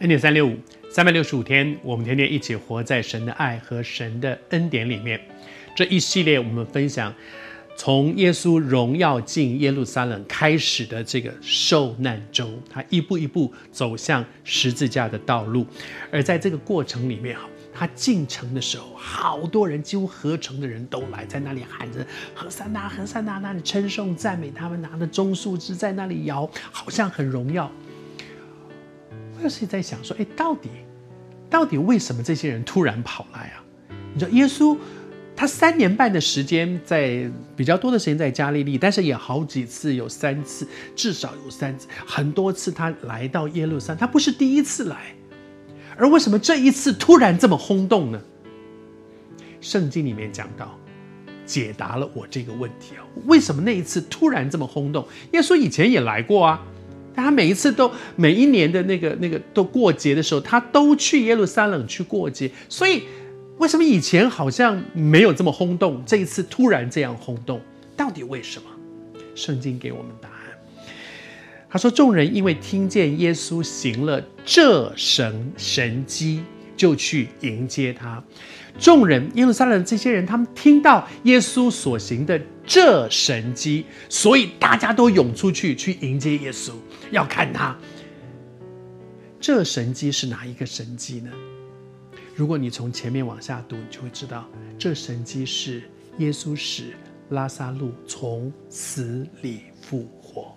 恩典三六五，三百六十五天，我们天天一起活在神的爱和神的恩典里面。这一系列我们分享从耶稣荣耀进耶路撒冷开始的这个受难周，他一步一步走向十字架的道路。而在这个过程里面，哈，他进城的时候，好多人，几乎合城的人都来，在那里喊着和散那，和散那，那里称颂赞美他们，拿着棕树枝在那里摇，好像很荣耀。我有时在想说，哎，到底，到底为什么这些人突然跑来啊？你说耶稣，他三年半的时间在比较多的时间在加利利，但是也好几次，有三次，至少有三次，很多次他来到耶路撒冷，他不是第一次来，而为什么这一次突然这么轰动呢？圣经里面讲到，解答了我这个问题啊，为什么那一次突然这么轰动？耶稣以前也来过啊。他每一次都每一年的那个那个都过节的时候，他都去耶路撒冷去过节。所以，为什么以前好像没有这么轰动，这一次突然这样轰动？到底为什么？圣经给我们答案。他说：“众人因为听见耶稣行了这神神迹，就去迎接他。众人耶路撒冷这些人，他们听到耶稣所行的。”这神迹，所以大家都涌出去去迎接耶稣，要看他。这神迹是哪一个神迹呢？如果你从前面往下读，你就会知道，这神迹是耶稣使拉撒路从死里复活。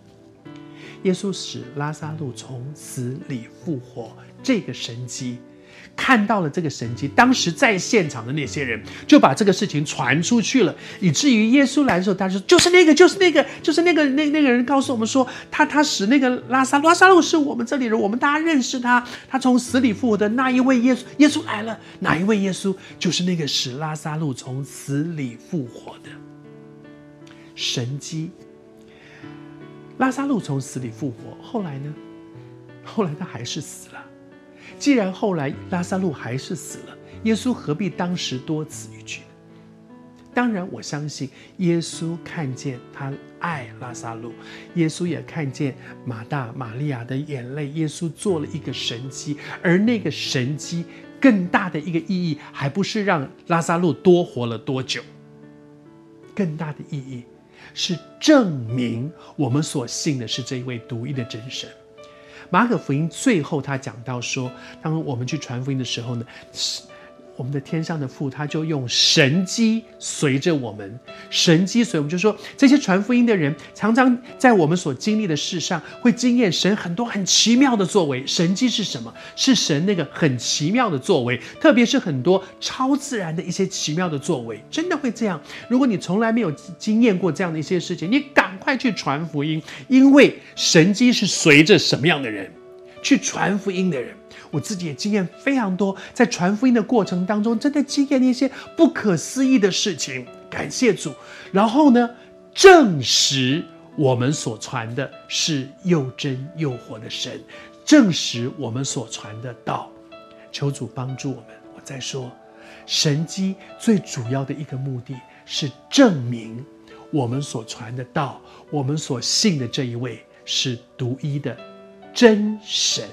耶稣使拉撒路从死里复活，这个神迹。看到了这个神迹，当时在现场的那些人就把这个事情传出去了，以至于耶稣来的时候，他说：“就是那个，就是那个，就是那个那那个人告诉我们说，他他使那个拉撒拉撒路是我们这里人，我们大家认识他，他从死里复活的那一位耶稣，耶稣来了，哪一位耶稣？就是那个使拉撒路从死里复活的神迹。拉撒路从死里复活，后来呢？后来他还是死了。”既然后来拉撒路还是死了，耶稣何必当时多此一举？当然，我相信耶稣看见他爱拉撒路，耶稣也看见马大、玛利亚的眼泪，耶稣做了一个神迹，而那个神迹更大的一个意义，还不是让拉撒路多活了多久，更大的意义是证明我们所信的是这一位独一的真神。马可福音最后，他讲到说，当我们去传福音的时候呢，我们的天上的父他就用神迹随着我们，神迹随我们，就说这些传福音的人，常常在我们所经历的事上，会经验神很多很奇妙的作为。神迹是什么？是神那个很奇妙的作为，特别是很多超自然的一些奇妙的作为，真的会这样。如果你从来没有经验过这样的一些事情，你赶快去传福音，因为神迹是随着什么样的人去传福音的人。我自己也经验非常多，在传福音的过程当中，真的经验那些不可思议的事情。感谢主，然后呢，证实我们所传的是又真又活的神，证实我们所传的道。求主帮助我们。我再说，神迹最主要的一个目的是证明我们所传的道，我们所信的这一位是独一的真神。